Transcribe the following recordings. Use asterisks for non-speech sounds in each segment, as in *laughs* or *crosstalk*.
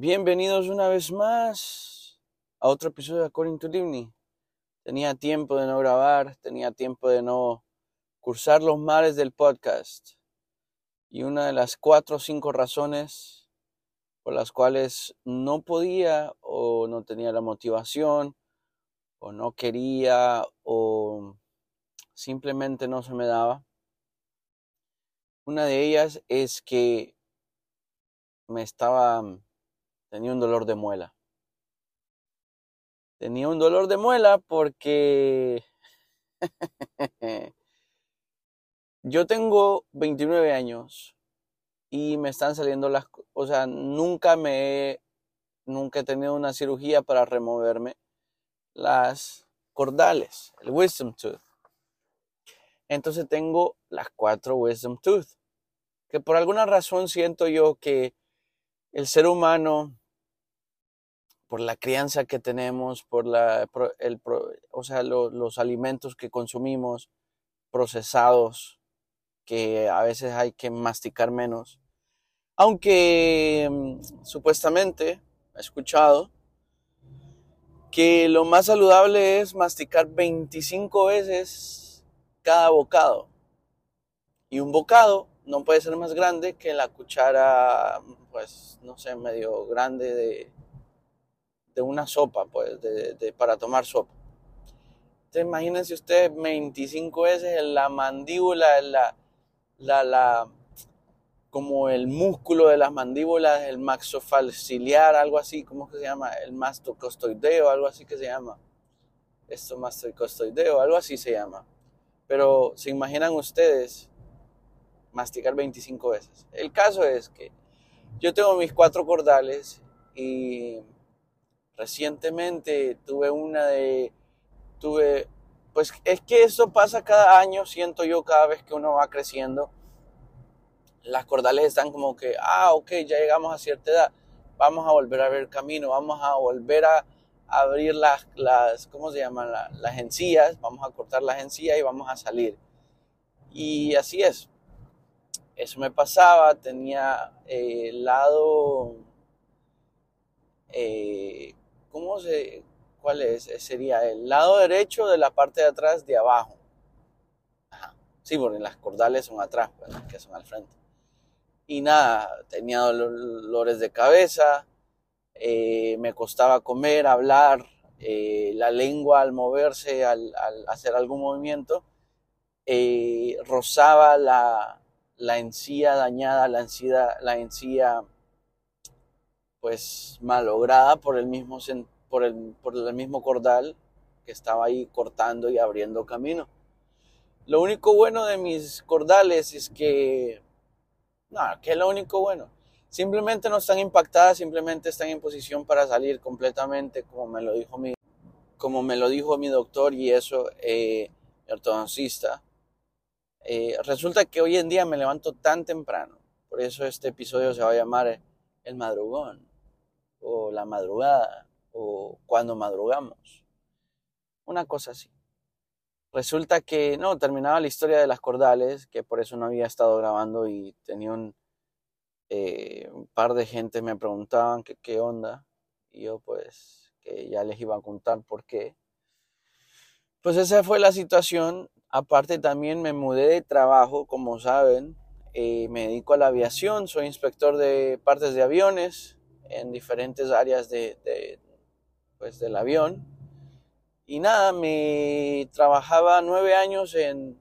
Bienvenidos una vez más a otro episodio de According to Livni. Tenía tiempo de no grabar, tenía tiempo de no cursar los mares del podcast. Y una de las cuatro o cinco razones por las cuales no podía o no tenía la motivación o no quería o simplemente no se me daba. Una de ellas es que me estaba tenía un dolor de muela. Tenía un dolor de muela porque *laughs* yo tengo 29 años y me están saliendo las, o sea, nunca me he, nunca he tenido una cirugía para removerme las cordales, el wisdom tooth. Entonces tengo las cuatro wisdom tooth, que por alguna razón siento yo que el ser humano por la crianza que tenemos, por la, el, o sea, los alimentos que consumimos procesados, que a veces hay que masticar menos. Aunque mm, supuestamente he escuchado que lo más saludable es masticar 25 veces cada bocado. Y un bocado no puede ser más grande que la cuchara, pues, no sé, medio grande de, de una sopa, pues, de, para tomar sopa. Entonces, imagínense usted 25 veces en la mandíbula, la, la, la, como el músculo de las mandíbulas, el maxofalciliar, algo así, ¿cómo que se llama? El mastocostoideo, algo así que se llama. Esto mastocostoideo, algo así se llama. Pero se imaginan ustedes masticar 25 veces. El caso es que yo tengo mis cuatro cordales y Recientemente tuve una de, tuve, pues es que eso pasa cada año, siento yo, cada vez que uno va creciendo. Las cordales están como que, ah, ok, ya llegamos a cierta edad, vamos a volver a ver camino, vamos a volver a abrir las, las ¿cómo se llaman? Las, encías, vamos a cortar las encías y vamos a salir. Y así es. Eso me pasaba, tenía eh, el lado eh, ¿cómo se, cuál es? Eh, sería el lado derecho de la parte de atrás de abajo. Sí, porque las cordales son atrás, pues, que son al frente. Y nada, tenía dolores de cabeza, eh, me costaba comer, hablar, eh, la lengua al moverse, al, hacer algún movimiento, rozaba la, la, encía dañada, la encía, la encía pues malograda por el mismo, por el, por el mismo cordal que estaba ahí cortando y abriendo camino. Lo único bueno de mis cordales es que, no, que es lo único bueno. Simplemente no están impactadas, simplemente están en posición para salir completamente, como me lo dijo mi, como me lo dijo mi doctor y eso, eh, ortodoncista. Eh, resulta que hoy en día me levanto tan temprano, por eso este episodio se va a llamar El Madrugón o la madrugada o cuando madrugamos. Una cosa así. Resulta que no, terminaba la historia de las cordales, que por eso no había estado grabando y tenía un, eh, un par de gente me preguntaban que qué onda y yo pues que ya les iba a contar por qué. Pues esa fue la situación. Aparte también me mudé de trabajo, como saben, eh, me dedico a la aviación, soy inspector de partes de aviones en diferentes áreas de, pues, del avión. Y nada, me trabajaba nueve años en,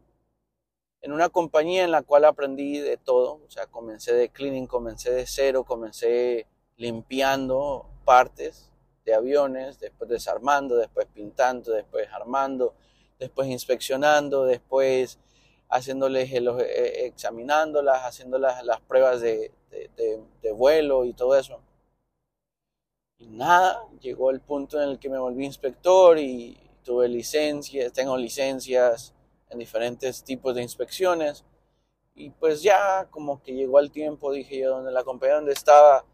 en una compañía en la cual aprendí de todo. O sea, comencé de cleaning, comencé de cero, comencé limpiando partes de aviones, después desarmando, después pintando, después armando, después inspeccionando, después haciéndoles, eh, examinándolas, haciendo las, las pruebas de, de, vuelo y todo eso. Y nada, llegó el punto en el que me volví inspector y tuve licencias, tengo licencias en diferentes tipos de inspecciones. Y pues ya como que llegó el tiempo, dije yo, donde la compañía donde estaba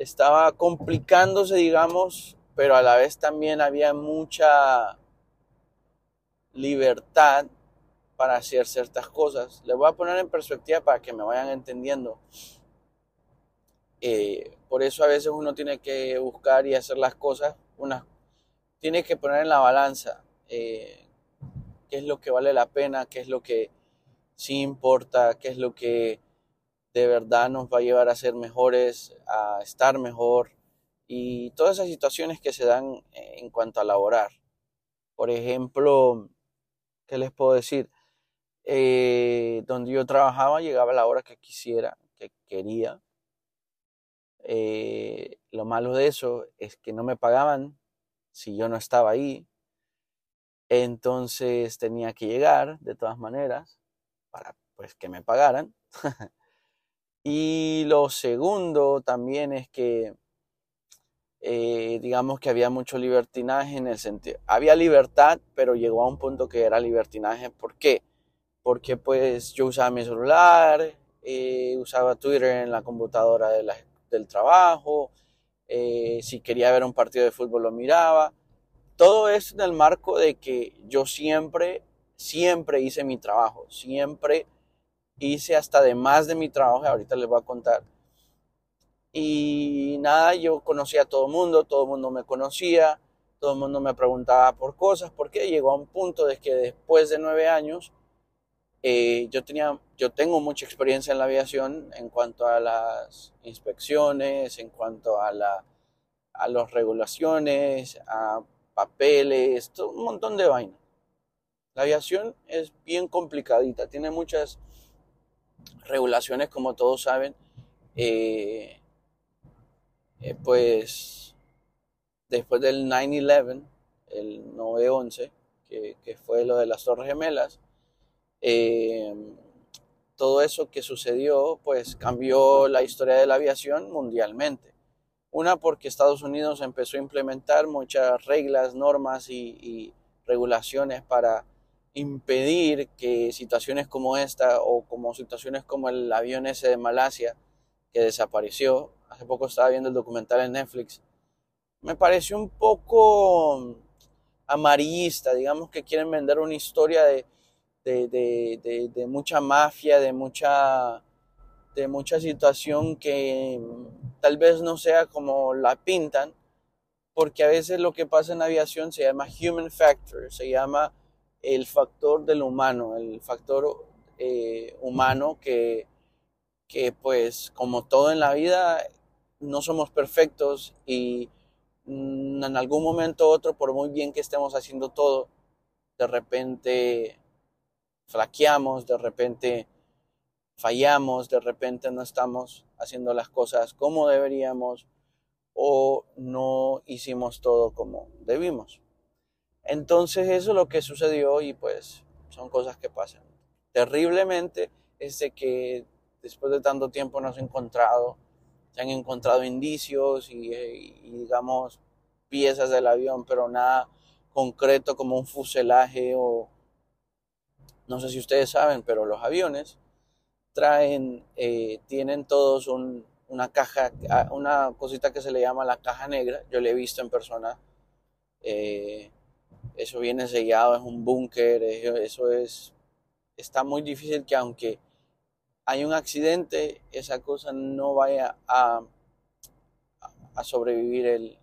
estaba complicándose, digamos, pero a la vez también había mucha libertad para hacer ciertas cosas. Les voy a poner en perspectiva para que me vayan entendiendo. Eh, por eso a veces uno tiene que buscar y hacer las cosas, una, tiene que poner en la balanza eh, qué es lo que vale la pena, qué es lo que sí importa, qué es lo que de verdad nos va a llevar a ser mejores, a estar mejor y todas esas situaciones que se dan en cuanto a laborar. Por ejemplo, ¿qué les puedo decir? Eh, donde yo trabajaba llegaba la hora que quisiera, que quería. Eh, lo malo de eso es que no me pagaban si yo no estaba ahí. Entonces tenía que llegar de todas maneras para pues que me pagaran. *laughs* y lo segundo también es que eh, digamos que había mucho libertinaje en el sentido, había libertad, pero llegó a un punto que era libertinaje. ¿Por qué? Porque pues yo usaba mi celular, eh, usaba Twitter en la computadora del trabajo, eh, si quería ver un partido de fútbol lo miraba. Todo es en el marco de que yo siempre, siempre hice mi trabajo, siempre hice hasta de más de mi trabajo, ahorita les voy a contar y nada, yo conocía a todo el mundo, todo el mundo me conocía, todo el mundo me preguntaba por cosas, porque llegó a un punto de que después de nueve años, eh, yo, tenía, yo tengo mucha experiencia en la aviación en cuanto a las inspecciones, en cuanto a, la, a las regulaciones, a papeles, todo, un montón de vainas. La aviación es bien complicadita, tiene muchas regulaciones, como todos saben. Eh, eh, pues después del 9-11, el 9-11, que, que, fue lo de las Torres Gemelas, eh, todo eso que sucedió, pues cambió la historia de la aviación mundialmente. Una porque Estados Unidos empezó a implementar muchas reglas, normas y, y regulaciones para impedir que situaciones como esta o como situaciones como el avión ese de Malasia que desapareció hace poco estaba viendo el documental en Netflix, me pareció un poco amarillista, digamos que quieren vender una historia de, de, mucha mafia, de mucha, de mucha situación que tal vez no sea como la pintan, porque a veces lo que pasa en aviación se llama human factor, se llama el factor del humano, el factor eh, humano que, que pues como todo en la vida no somos perfectos y mm, en algún momento u otro, por muy bien que estemos haciendo todo, de repente flaqueamos, de repente fallamos, de repente no estamos haciendo las cosas como deberíamos o no hicimos todo como debimos. Entonces eso es lo que sucedió y pues son cosas que pasan. Terriblemente es de que después de tanto tiempo nos hemos encontrado se han encontrado indicios eh, y, digamos piezas del avión, pero nada concreto como un fuselaje o no sé si ustedes saben, pero los aviones traen, eh, tienen todos una caja, ah, una cosita que se le llama la caja negra. Yo la he visto en persona. Eh, eso viene sellado, es un búnker, eso es, está muy difícil que aunque hay un accidente, esa cosa no vaya a, a sobrevivir el,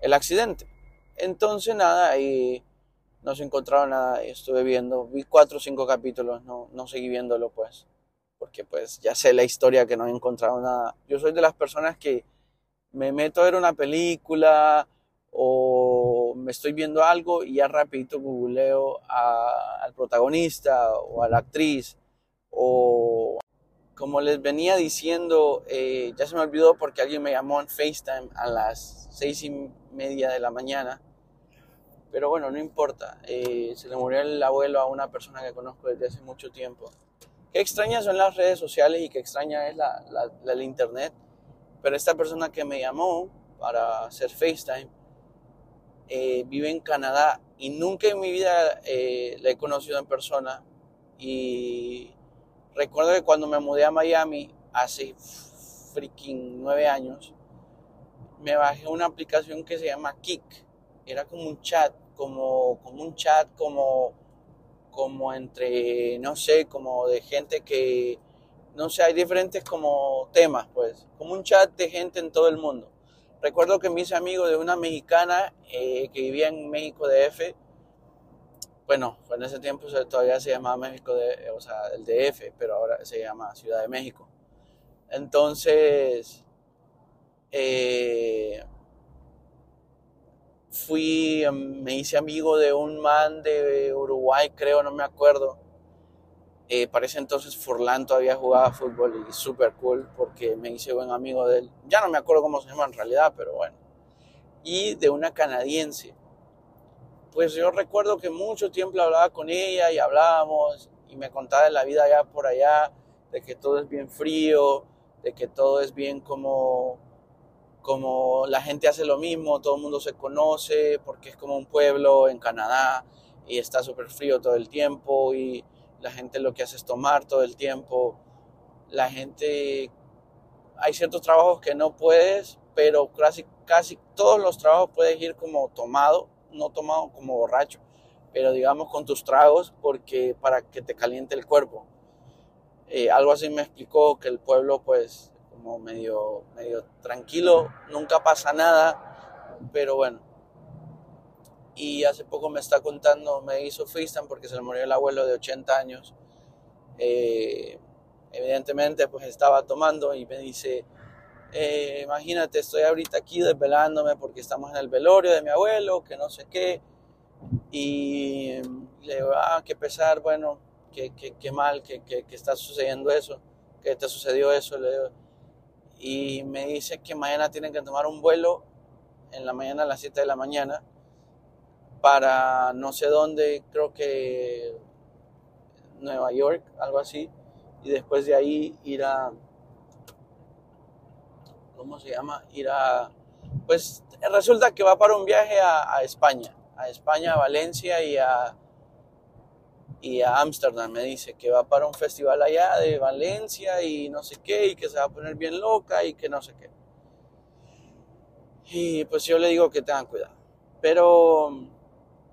el accidente. Entonces, nada, ahí no se encontraron nada, estuve viendo, vi cuatro o cinco capítulos, no, no seguí viéndolo pues, porque pues ya sé la historia que no he encontrado nada. Yo soy de las personas que me meto a ver una película o me estoy viendo algo y ya rapidito googleo al protagonista o a la actriz o como les venía diciendo, eh, ya se me olvidó porque alguien me llamó en FaceTime a las seis y media de la mañana. Pero bueno, no importa. Eh, se le murió el abuelo a una persona que conozco desde hace mucho tiempo. Qué extrañas son las redes sociales y qué extraña es la, la, internet. Pero esta persona que me llamó para hacer FaceTime eh, vive en Canadá y nunca en mi vida la he conocido en persona. Y Recuerdo que cuando me mudé a Miami hace freaking nueve años, me bajé una aplicación que se llama Kik. Era como un chat, como, como un chat, como, como entre, no sé, como de gente que no sé, hay diferentes como temas, pues, como un chat de gente en todo el mundo. Recuerdo que me hice amigo de una mexicana eh, que vivía en México DF. Bueno, en ese tiempo todavía se llamaba México, de, o sea, el DF, pero ahora se llama Ciudad de México. Entonces, eh, fui, me hice amigo de un man de Uruguay, creo, no me acuerdo. Eh, parece entonces Forlán todavía jugaba fútbol y súper cool porque me hice buen amigo de él. Ya no me acuerdo cómo se llama en realidad, pero bueno. Y de una canadiense. Pues yo recuerdo que mucho tiempo hablaba con ella y hablábamos y me contaba de la vida allá por allá, de que todo es bien frío, de que todo es bien como como la gente hace lo mismo, todo el mundo se conoce, porque es como un pueblo en Canadá y está súper frío todo el tiempo y la gente lo que hace es tomar todo el tiempo. La gente, hay ciertos trabajos que no puedes, pero casi, casi todos los trabajos puedes ir como tomado, no tomado como borracho, pero digamos con tus tragos porque para que te caliente el cuerpo. Eh, algo así me explicó que el pueblo pues como medio, medio tranquilo, nunca pasa nada, pero bueno. Y hace poco me está contando, me hizo FaceTime porque se le murió el abuelo de 80 años. Eh, evidentemente, pues estaba tomando y me dice, eh, imagínate, estoy ahorita aquí desvelándome porque estamos en el velorio de mi abuelo, que no sé qué. Y le digo, ah, qué pesar, bueno, qué, qué, qué mal que, que, que, está sucediendo eso, que te sucedió eso. Le y me dice que mañana tienen que tomar un vuelo en la mañana a las 7 de la mañana para no sé dónde, creo que Nueva York, algo así, y después de ahí ir a, ¿cómo se llama? Ir a, pues resulta que va para un viaje a, a España, a España, a Valencia y a, y a Ámsterdam me dice que va para un festival allá de Valencia y no sé qué y que se va a poner bien loca y que no sé qué. Y pues yo le digo que tengan cuidado. Pero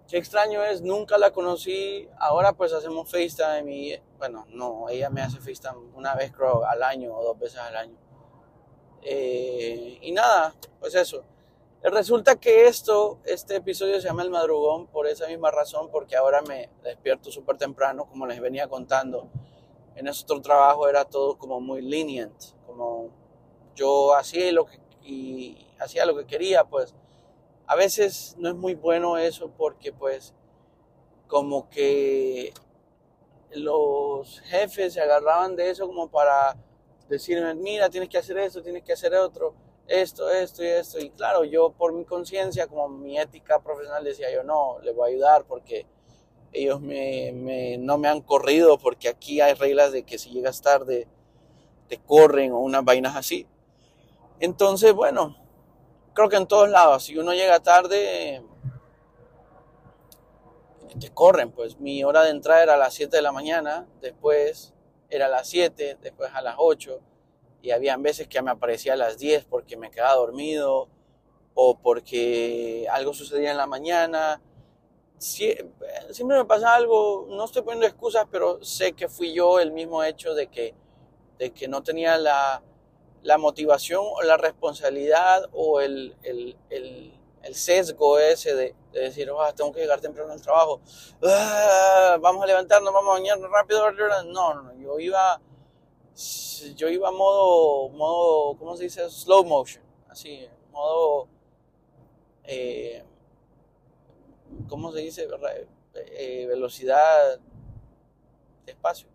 qué extraño es, nunca la conocí, ahora pues hacemos FaceTime y bueno, no, ella me hace FaceTime una vez creo al año o dos veces al año. Eh, y nada, pues eso. Resulta que esto, este episodio se llama El Madrugón por esa misma razón, porque ahora me despierto súper temprano, como les venía contando. En nuestro trabajo era todo como muy lenient, como yo hacía lo que, y hacía lo que quería, pues a veces no es muy bueno eso porque pues como que los jefes se agarraban de eso como para decirme, mira, tienes que hacer esto, tienes que hacer otro esto, esto y esto. Y claro, yo por mi conciencia, como mi ética profesional, decía yo, no, le voy a ayudar porque ellos me, no me han corrido, porque aquí hay reglas de que si llegas tarde te corren o unas vainas así. Entonces, bueno, creo que en todos lados, si uno llega tarde, te corren. Pues mi hora de entrada era a las 7 de la mañana, después era a las 7, después a las 8 y habían veces que me aparecía a las 10 porque me quedaba dormido o porque algo sucedía en la mañana. siempre me pasa algo, no estoy poniendo excusas, pero sé que fui yo el mismo hecho de que, de que no tenía la, la motivación o la responsabilidad o el, el, el, el sesgo ese de, de decir, oh, tengo que llegar temprano al trabajo, ah, vamos a levantarnos, vamos a bañarnos rápido. No, no, yo iba yo iba modo, modo, ¿cómo se dice? Slow motion, así, modo, eh, ¿cómo se dice? Eh, velocidad despacio.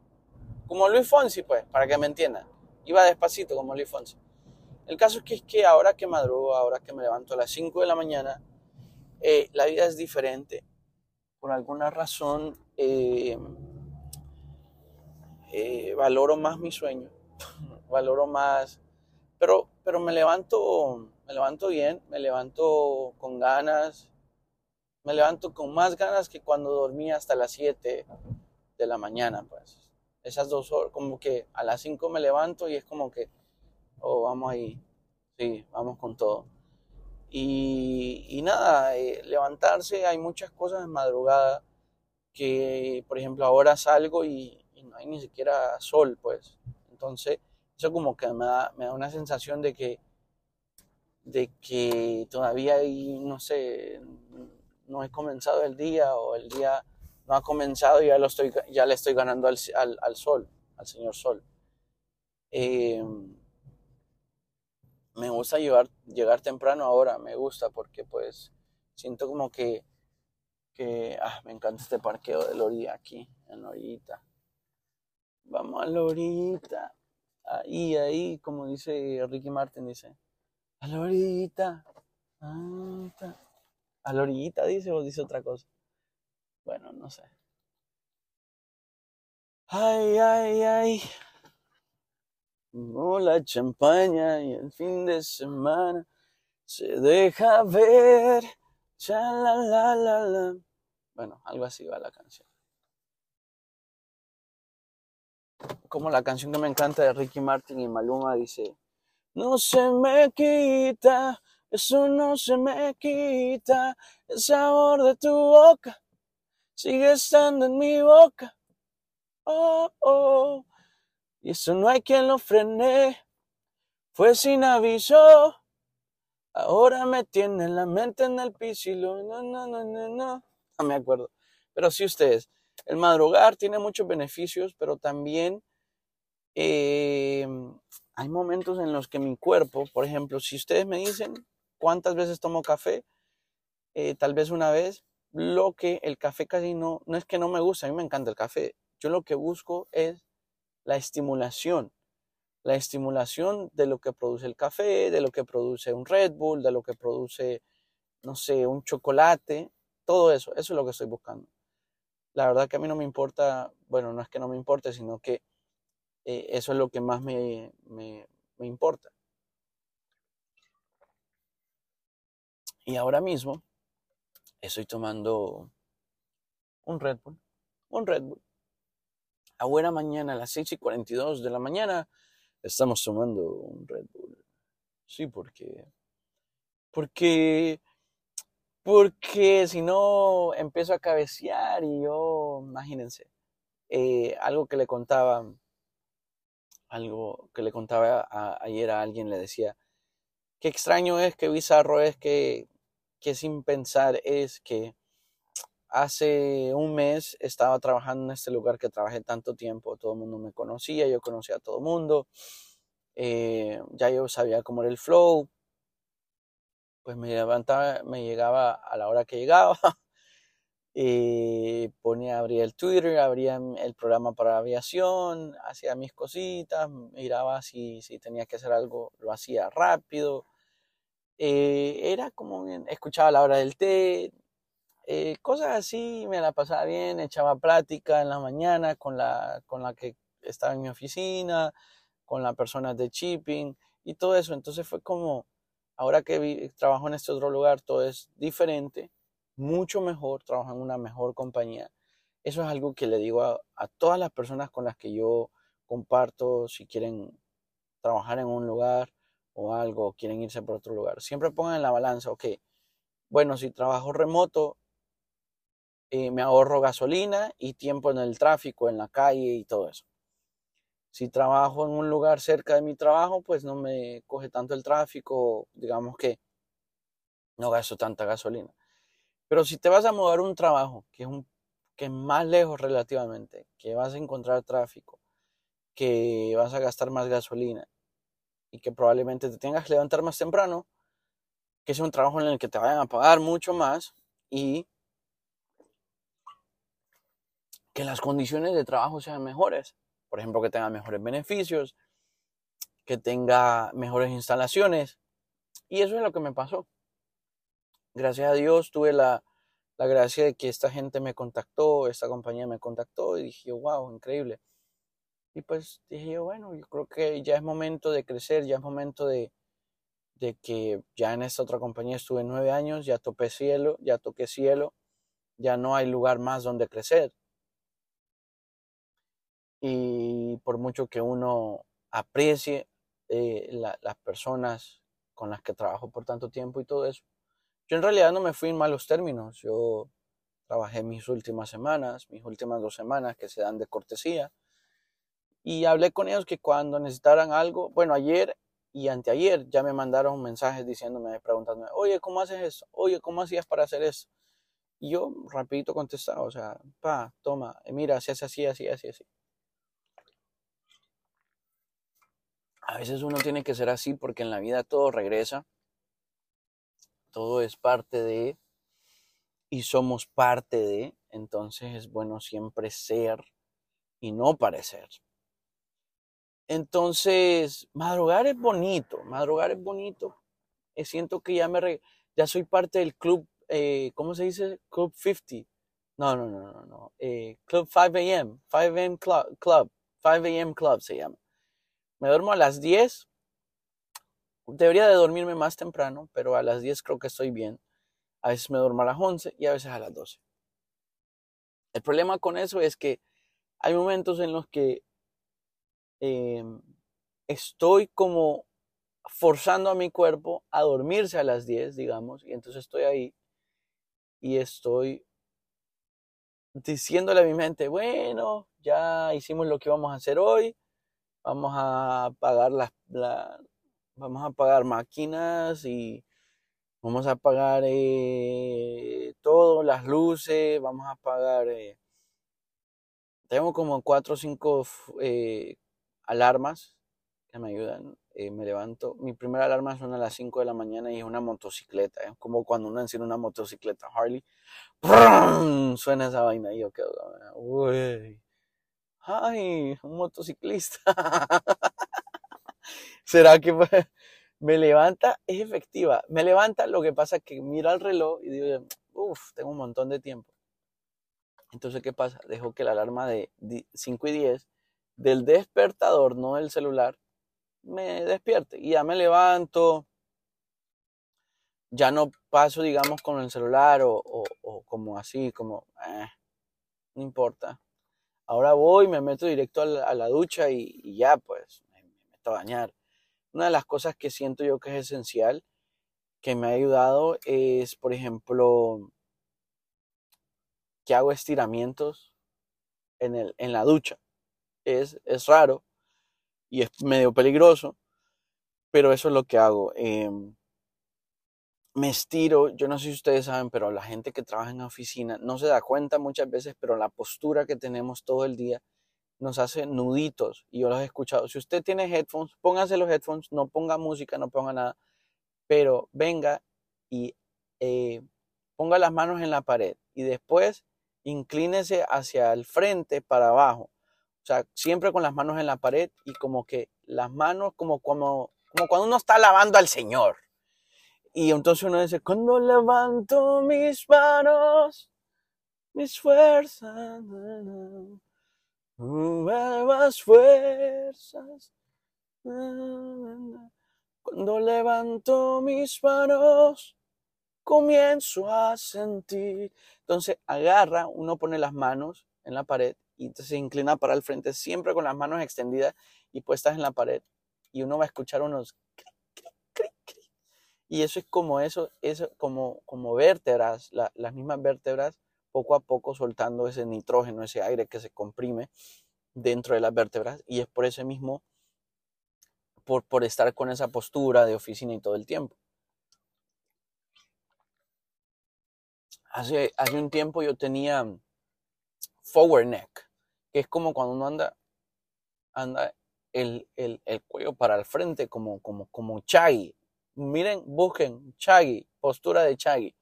Como Luis Fonsi, pues, para que me entiendan. Iba despacito como Luis Fonsi. El caso es que, es que ahora que madrugo, ahora que me levanto a las 5 de la mañana, eh, la vida es diferente. Por alguna razón, eh, valoro más mi sueño, *laughs* valoro más, pero, pero me levanto, me levanto bien, me levanto con ganas, me levanto con más ganas que cuando dormía hasta las 7 de la mañana, pues. Esas dos horas, como que a las 5 me levanto y es como que, oh, vamos ahí, sí, vamos con todo. Y, nada, eh, levantarse, hay muchas cosas en madrugada que, por ejemplo, ahora salgo y, no hay ni siquiera sol, pues. Entonces, eso como que me da, me da una sensación de que, de que todavía hay, no sé, no he comenzado el día o el día no ha comenzado y ya, lo estoy, ya le estoy ganando al, al, sol, al señor sol. Eh, me gusta llevar, llegar temprano ahora, me gusta porque pues siento como que, que ah, me encanta este parqueo de Lorita aquí, en Lorita. Vamos a Lorita. Ahí, ahí, como dice Ricky Martin, dice. A Lorita. A Lorita dice o dice otra cosa. Bueno, no sé. Ay, ay, ay. No la champaña y el fin de semana se deja ver. la, la, la, la. Bueno, algo así va la canción. Como la canción que me encanta de Ricky Martin y Maluma dice, no se me quita, eso no se me quita, el sabor de tu boca sigue estando en mi boca. Oh, oh. Y eso no hay quien lo frene. Fue sin aviso. Ahora me tiene la mente en el piso y no, no, no, no, no. No me acuerdo. Pero sí ustedes, el madrugar tiene muchos beneficios, pero también em, hay momentos en los que mi cuerpo, por ejemplo, si ustedes me dicen cuántas veces tomo café, eh, tal vez una vez, lo que el café casi no, no es que no me gusta, a mí me encanta el café. Yo lo que busco es la estimulación, la estimulación de lo que produce el café, de lo que produce un Red Bull, de lo que produce, no sé, un chocolate, todo eso, eso es lo que estoy buscando. La verdad que a mí no me importa, bueno, no es que no me importe, sino que eh, eso es lo que más me, me, me importa. Y ahora mismo estoy tomando un Red Bull, un Red Bull a buena mañana, a las 6 y 42 de la mañana, estamos tomando un Red Bull. Sí, porque. Porque. Porque si no, empiezo a cabecear y yo, imagínense, eh, algo que le contaba, algo que le contaba ayer a alguien, le decía, qué extraño es, qué bizarro es, que, que sin pensar es que Hace un mes estaba trabajando en este lugar que trabajé tanto tiempo, todo el mundo me conocía, yo conocía a todo el mundo, eh, ya yo sabía cómo era el flow, pues me levantaba, me llegaba a la hora que llegaba, *laughs* y ponía, abría el Twitter, abría el programa para aviación, hacía mis cositas, miraba si, si tenía que hacer algo, lo hacía rápido, eh, era como, escuchaba la hora del té, eh, cosas así, me la pasaba bien, echaba plática en la mañana con la, con la que estaba en mi oficina, con las personas de shipping y todo eso. Entonces fue como, ahora que trabajo en este otro lugar, todo es diferente, mucho mejor, trabajo en una mejor compañía. Eso es algo que le digo a, todas las personas con las que yo comparto, si quieren trabajar en un lugar o algo, quieren irse por otro lugar. Siempre pongan en la balanza, ok, bueno, si trabajo remoto, eh, me ahorro gasolina y tiempo en el tráfico, en la calle y todo eso. Si trabajo en un lugar cerca de mi trabajo, pues no me coge tanto el tráfico, digamos que no gasto tanta gasolina. Pero si te vas a mudar un trabajo que es, que es más lejos relativamente, que vas a encontrar tráfico, que vas a gastar más gasolina y que probablemente te tengas que levantar más temprano, que es un trabajo en el que te vayan a pagar mucho más y que las condiciones de trabajo sean mejores. Por ejemplo, que tenga mejores beneficios, que tenga mejores instalaciones. Y eso es lo que me pasó. Gracias a Dios tuve la, la gracia de que esta gente me contactó, esta compañía me contactó y dije, wow, increíble. Y pues dije yo, bueno, yo creo que ya es momento de crecer, ya es momento de, de que ya en esta otra compañía estuve nueve años, ya toqué cielo, ya toqué cielo, ya no hay lugar más donde crecer y por mucho que uno aprecie eh, las personas con las que trabajo por tanto tiempo y todo eso, yo en realidad no me fui en malos términos. Yo trabajé mis últimas semanas, mis últimas dos semanas que se dan de cortesía. Y hablé con ellos que cuando necesitaran algo, bueno, ayer y anteayer ya me mandaron mensajes diciéndome, preguntándome, oye, ¿cómo haces eso? Oye, ¿cómo hacías para hacer eso? Y yo rapidito contestaba, o sea, pa, toma, eh, mira, se hace así, así, así, así. A veces uno tiene que ser así porque en la vida todo regresa, todo es parte de, y somos parte de, entonces es bueno siempre ser y no parecer. Entonces, madrugar es bonito, madrugar es bonito. Eh, siento que ya me ya soy parte del club, eh, ¿cómo se dice? Club 50. No, no, no, no, no. Eh, club 5 a.m. 5 a.m. Club, club. 5 a.m. Club se llama. Me duermo a las 10. Debería de dormirme más temprano, pero a las 10 creo que estoy bien. A veces me duermo a las 11 y a veces a las 12. El problema con eso es que hay momentos en los que Em, estoy como forzando a mi cuerpo a dormirse a las 10, digamos, y entonces estoy ahí y estoy diciéndole a mi mente, bueno, ya hicimos lo que vamos a hacer hoy, vamos a pagar las, vamos a pagar máquinas y vamos a pagar eh, todo, las luces, vamos a pagar, eh, tengo como cuatro o cinco eh, alarmas que me ayudan. Eh, me levanto. Mi primera alarma suena a las 5 de la mañana y es una motocicleta. Es como cuando uno enciende una motocicleta Harley. Suena esa vaina y yo quedo. Uy. ¡Ay! Un motociclista. *laughs* ¿Será que me levanta? Es efectiva. Me levanta, lo que pasa es que mira el reloj y digo, uff, tengo un montón de tiempo. Entonces, ¿qué pasa? Dejo que la alarma de 5 y 10 del despertador, no del celular, me despierte y ya me levanto, ya no paso, digamos, con el celular o, como así, como, eh, no importa. Ahora voy, me meto directo a la, ducha y, ya, pues, me, meto a bañar. Una de las cosas que siento yo que es esencial, que me ha ayudado, es, por ejemplo, que hago estiramientos en, el, en la ducha es, es raro y es medio peligroso, pero eso es lo que hago. Em, me estiro, yo no sé si ustedes saben, pero la gente que trabaja en oficina no se da cuenta muchas veces, pero la postura que tenemos todo el día nos hace nuditos y yo los he escuchado. Si usted tiene headphones, póngase los headphones, no ponga música, no ponga nada, pero venga y eh, ponga las manos en la pared y después inclínese hacia el frente para abajo o sea, siempre con las manos en la pared y como que las manos, como, como, como cuando uno está lavando al Señor. Y entonces uno dice, cuando levanto mis manos, mis fuerzas, nuevas fuerzas. Cuando levanto mis manos, comienzo a sentir. Entonces agarra, uno pone las manos en la pared y se inclina para el frente siempre con las manos extendidas y puestas en la pared y uno va a escuchar unos y eso es como eso, es como, como vértebras, las mismas vértebras poco a poco soltando ese nitrógeno, ese aire que se comprime dentro de las vértebras y es por ese mismo, por, por estar con esa postura de oficina y todo el tiempo. Hace, hace un tiempo yo tenía forward neck, que es como cuando uno anda, anda el, cuello para el frente, como, como, como Chaggy. Miren, busquen Chaggy, postura de Chaggy.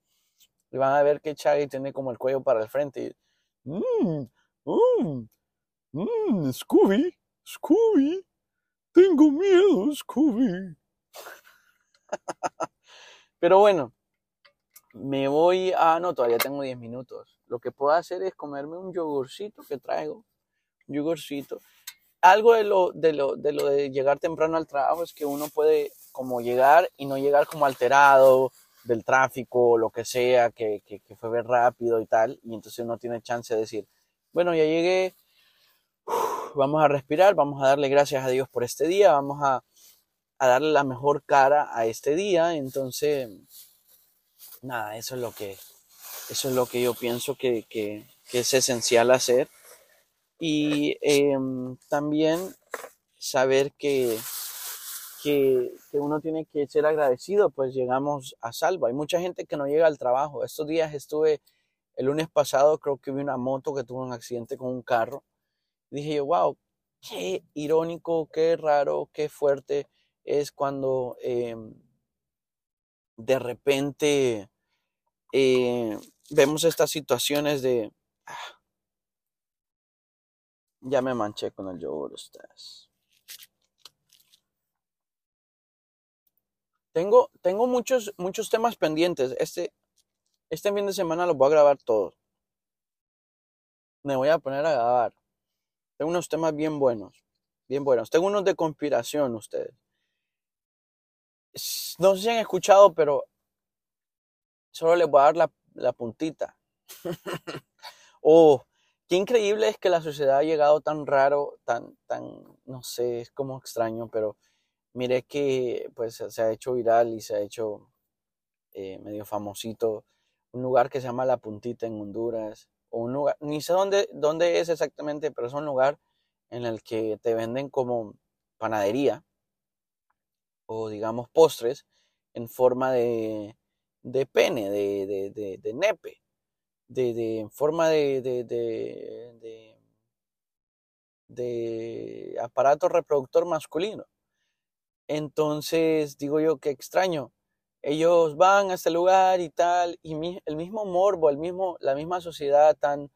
Y van a ver que Chaggy tiene como el cuello para el frente. Mmm, mmm, mmm, Scooby, Scooby, tengo miedo, Scooby. *laughs* Pero bueno, me voy a... No, todavía tengo 10 minutos. Lo que puedo hacer es comerme un yogurcito que traigo yogurcito. Algo de lo, de lo, de lo de llegar temprano al trabajo es que uno puede como llegar y no llegar como alterado del tráfico o lo que sea, que, que, fue ver rápido y tal, y entonces uno tiene chance de decir, bueno, ya llegué, vamos a respirar, vamos a darle gracias a Dios por este día, vamos a, a darle la mejor cara a este día, entonces, nada, eso es lo que, eso es lo que yo pienso que, que, que es esencial hacer. Y em, también saber que, que, que, uno tiene que ser agradecido, pues llegamos a salvo. Hay mucha gente que no llega al trabajo. Estos días estuve, el lunes pasado creo que vi una moto que tuvo un accidente con un carro. Dije yo, wow, qué irónico, qué raro, qué fuerte es cuando em, de repente eh, vemos estas situaciones de... Ah, ya me manché con el yogur ustedes. Tengo, tengo muchos, muchos temas pendientes. Este, este fin de semana los voy a grabar todos. Me voy a poner a grabar. Tengo unos temas bien buenos. Bien buenos. Tengo unos de conspiración ustedes. No sé si han escuchado, pero solo les voy a dar la, la puntita. *laughs* oh, qué increíble es que la sociedad ha llegado tan raro, tan, tan, no sé, es como extraño, pero mire que pues se ha hecho viral y se ha hecho eh, medio famosito un lugar que se llama La Puntita en Honduras, o un lugar, ni sé dónde, dónde es exactamente, pero es un lugar en el que te venden como panadería o digamos postres en forma de, de pene, de, de, de, nepe, de, en forma de, de, de, aparato reproductor masculino. Entonces digo yo, qué extraño. Ellos van a este lugar y tal, y el mismo morbo, el mismo, la misma sociedad tan,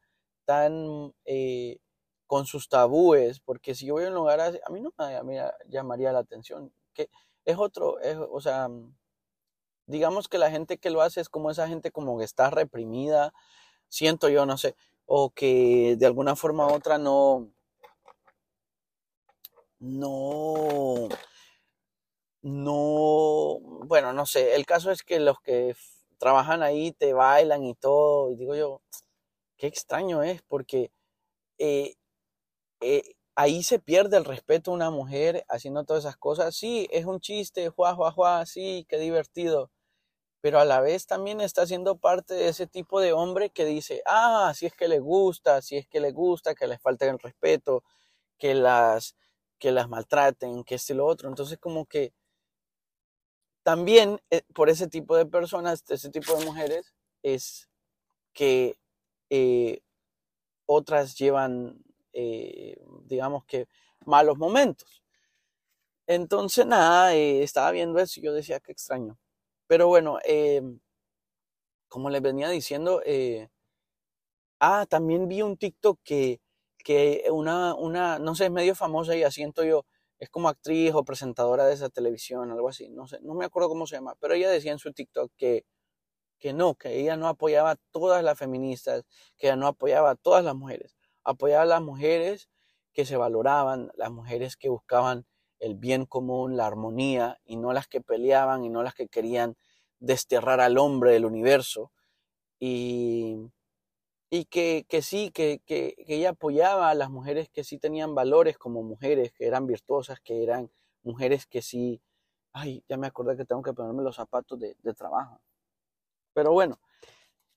tan eh, con sus tabúes, porque si yo voy a un lugar así, a mí no me llamaría la atención. Que es otro, o sea, digamos que la gente que lo hace es como esa gente como que está reprimida, siento yo, no sé, o que de alguna forma u otra no, no, no, bueno, no sé, el caso es que los que trabajan ahí te bailan y todo, y digo yo, qué extraño es, porque eh, eh, ahí se pierde el respeto a una mujer haciendo todas esas cosas. Sí, es un chiste, juá, juá, juá, sí, qué divertido. Pero a la vez también está siendo parte de ese tipo de hombre que dice, ah, si es que le gusta, si es que le gusta, que les falte el respeto, que las, que las maltraten, que este y lo otro. Entonces como que también eh, por ese tipo de personas, ese tipo de mujeres, es que eh, otras llevan eh, digamos que, malos momentos. Entonces, nada, estaba viendo eso y yo decía que extraño. Pero bueno, como les venía diciendo, ah, también vi un TikTok que, que una, una, no sé, es medio famosa y asiento yo, es como actriz o presentadora de esa televisión, algo así, no sé, no me acuerdo cómo se llama, pero ella decía en su TikTok que, que no, que ella no apoyaba a todas las feministas, que ella no apoyaba a todas las mujeres, apoyar a las mujeres que se valoraban, las mujeres que buscaban el bien común, la armonía, y no las que peleaban y no las que querían desterrar al hombre del universo. Y, y que, que sí, que, que, ella apoyaba a las mujeres que sí tenían valores como mujeres, que eran virtuosas, que eran mujeres que sí, ay, ya me acordé que tengo que ponerme los zapatos de, de trabajo. Pero bueno,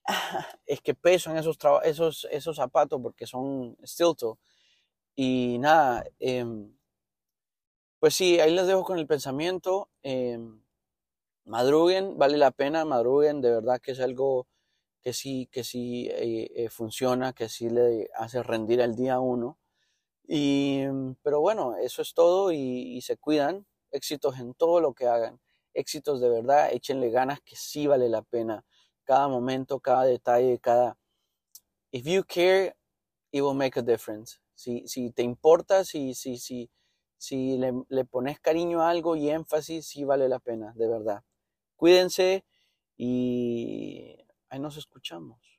*laughs* es que pesan esos, esos, esos zapatos porque son steel toe. Y nada, em, pues sí, ahí les dejo con el pensamiento. Em, madruguen, vale la pena, madruguen, de verdad que es algo que sí, que sí eh, eh, funciona, que sí le hace rendir el día uno. Y, em, pero bueno, eso es todo y, y se cuidan. Éxitos en todo lo que hagan. Éxitos de verdad, échenle ganas que sí vale la pena cada momento, cada detalle, cada... If you care, it will make a difference. Si, si te importa, si, si, si, si le, le pones cariño a algo y énfasis, sí vale la pena, de verdad. Cuídense y ahí nos escuchamos.